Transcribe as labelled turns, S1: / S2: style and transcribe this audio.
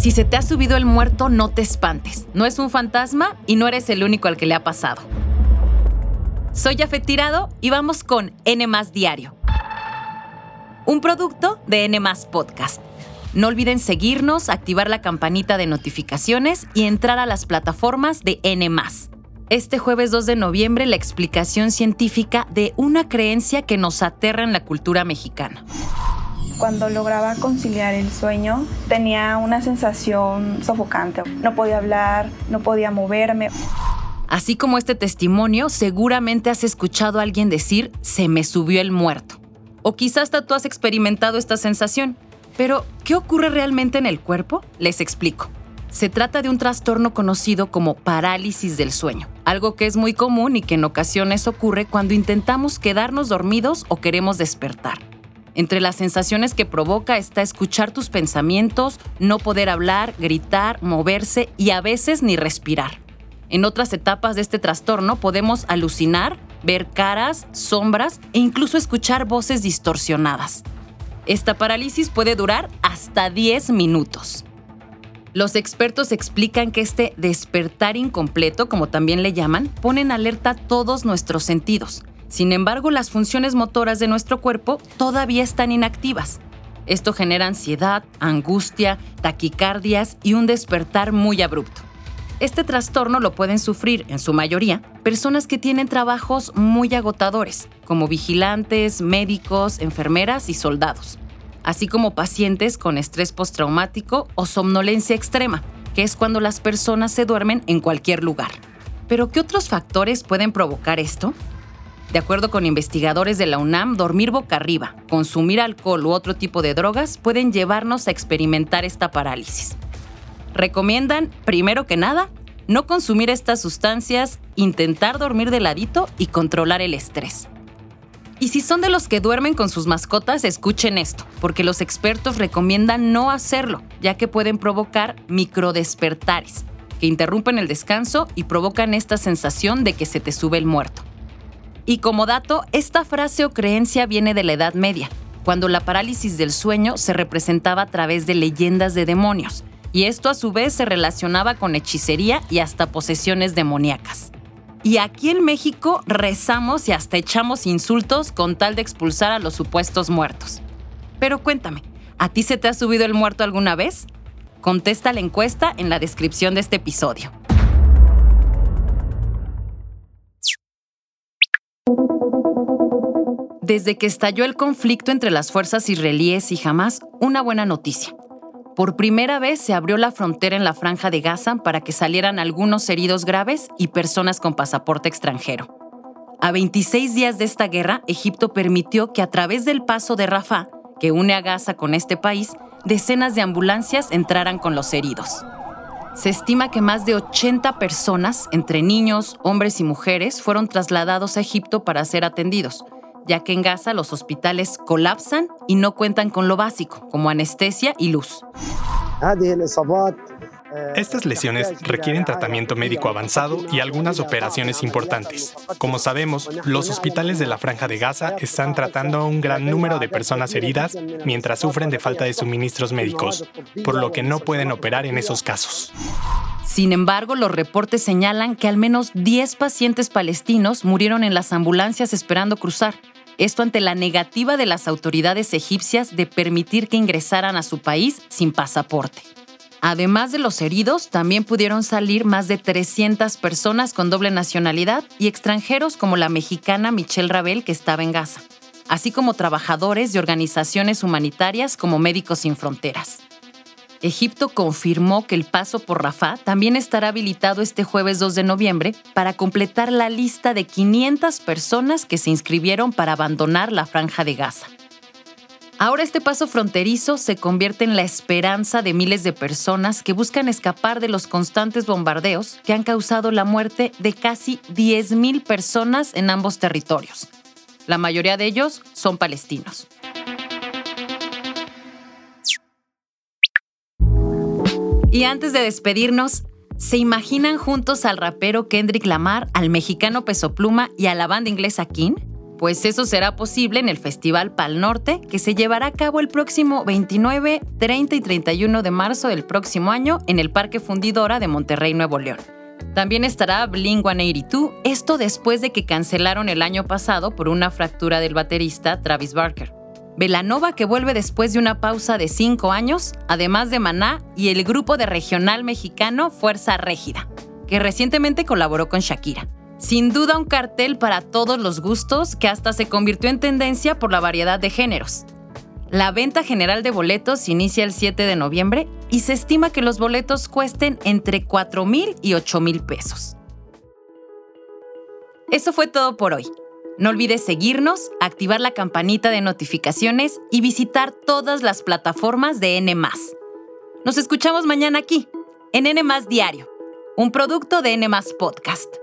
S1: Si se te ha subido el muerto, no te espantes. No es un fantasma y no eres el único al que le ha pasado. Soy Jafet Tirado y vamos con N Diario. Un producto de N Podcast. No olviden seguirnos, activar la campanita de notificaciones y entrar a las plataformas de N Este jueves 2 de noviembre, la explicación científica de una creencia que nos aterra en la cultura mexicana.
S2: Cuando lograba conciliar el sueño, tenía una sensación sofocante. No podía hablar, no podía moverme.
S1: Así como este testimonio, seguramente has escuchado a alguien decir, se me subió el muerto. O quizás hasta tú has experimentado esta sensación. Pero, ¿qué ocurre realmente en el cuerpo? Les explico. Se trata de un trastorno conocido como parálisis del sueño, algo que es muy común y que en ocasiones ocurre cuando intentamos quedarnos dormidos o queremos despertar. Entre las sensaciones que provoca está escuchar tus pensamientos, no poder hablar, gritar, moverse y a veces ni respirar. En otras etapas de este trastorno podemos alucinar, ver caras, sombras e incluso escuchar voces distorsionadas. Esta parálisis puede durar hasta 10 minutos. Los expertos explican que este despertar incompleto, como también le llaman, pone en alerta todos nuestros sentidos, sin embargo, las funciones motoras de nuestro cuerpo todavía están inactivas. Esto genera ansiedad, angustia, taquicardias y un despertar muy abrupto. Este trastorno lo pueden sufrir, en su mayoría, personas que tienen trabajos muy agotadores, como vigilantes, médicos, enfermeras y soldados, así como pacientes con estrés postraumático o somnolencia extrema, que es cuando las personas se duermen en cualquier lugar. Pero, ¿qué otros factores pueden provocar esto? De acuerdo con investigadores de la UNAM, dormir boca arriba, consumir alcohol u otro tipo de drogas pueden llevarnos a experimentar esta parálisis. Recomiendan, primero que nada, no consumir estas sustancias, intentar dormir de ladito y controlar el estrés. Y si son de los que duermen con sus mascotas, escuchen esto, porque los expertos recomiendan no hacerlo, ya que pueden provocar microdespertares, que interrumpen el descanso y provocan esta sensación de que se te sube el muerto. Y como dato, esta frase o creencia viene de la Edad Media, cuando la parálisis del sueño se representaba a través de leyendas de demonios, y esto a su vez se relacionaba con hechicería y hasta posesiones demoníacas. Y aquí en México rezamos y hasta echamos insultos con tal de expulsar a los supuestos muertos. Pero cuéntame, ¿a ti se te ha subido el muerto alguna vez? Contesta la encuesta en la descripción de este episodio. Desde que estalló el conflicto entre las fuerzas israelíes y Hamas, una buena noticia. Por primera vez se abrió la frontera en la franja de Gaza para que salieran algunos heridos graves y personas con pasaporte extranjero. A 26 días de esta guerra, Egipto permitió que a través del paso de Rafah, que une a Gaza con este país, decenas de ambulancias entraran con los heridos. Se estima que más de 80 personas, entre niños, hombres y mujeres, fueron trasladados a Egipto para ser atendidos, ya que en Gaza los hospitales colapsan y no cuentan con lo básico, como anestesia y luz.
S3: Estas lesiones requieren tratamiento médico avanzado y algunas operaciones importantes. Como sabemos, los hospitales de la Franja de Gaza están tratando a un gran número de personas heridas mientras sufren de falta de suministros médicos, por lo que no pueden operar en esos casos.
S1: Sin embargo, los reportes señalan que al menos 10 pacientes palestinos murieron en las ambulancias esperando cruzar. Esto ante la negativa de las autoridades egipcias de permitir que ingresaran a su país sin pasaporte. Además de los heridos, también pudieron salir más de 300 personas con doble nacionalidad y extranjeros como la mexicana Michelle Rabel que estaba en Gaza, así como trabajadores de organizaciones humanitarias como Médicos Sin Fronteras. Egipto confirmó que el paso por Rafah también estará habilitado este jueves 2 de noviembre para completar la lista de 500 personas que se inscribieron para abandonar la franja de Gaza. Ahora este paso fronterizo se convierte en la esperanza de miles de personas que buscan escapar de los constantes bombardeos que han causado la muerte de casi 10.000 personas en ambos territorios. La mayoría de ellos son palestinos. Y antes de despedirnos, ¿se imaginan juntos al rapero Kendrick Lamar, al mexicano Peso Pluma y a la banda inglesa King? Pues eso será posible en el Festival Pal Norte, que se llevará a cabo el próximo 29, 30 y 31 de marzo del próximo año en el Parque Fundidora de Monterrey, Nuevo León. También estará Blink 182, esto después de que cancelaron el año pasado por una fractura del baterista Travis Barker. Velanova que vuelve después de una pausa de cinco años, además de Maná y el grupo de regional mexicano Fuerza Régida, que recientemente colaboró con Shakira. Sin duda un cartel para todos los gustos que hasta se convirtió en tendencia por la variedad de géneros. La venta general de boletos inicia el 7 de noviembre y se estima que los boletos cuesten entre 4 mil y 8 mil pesos. Eso fue todo por hoy. No olvides seguirnos, activar la campanita de notificaciones y visitar todas las plataformas de N. Nos escuchamos mañana aquí, en N Diario, un producto de N Podcast.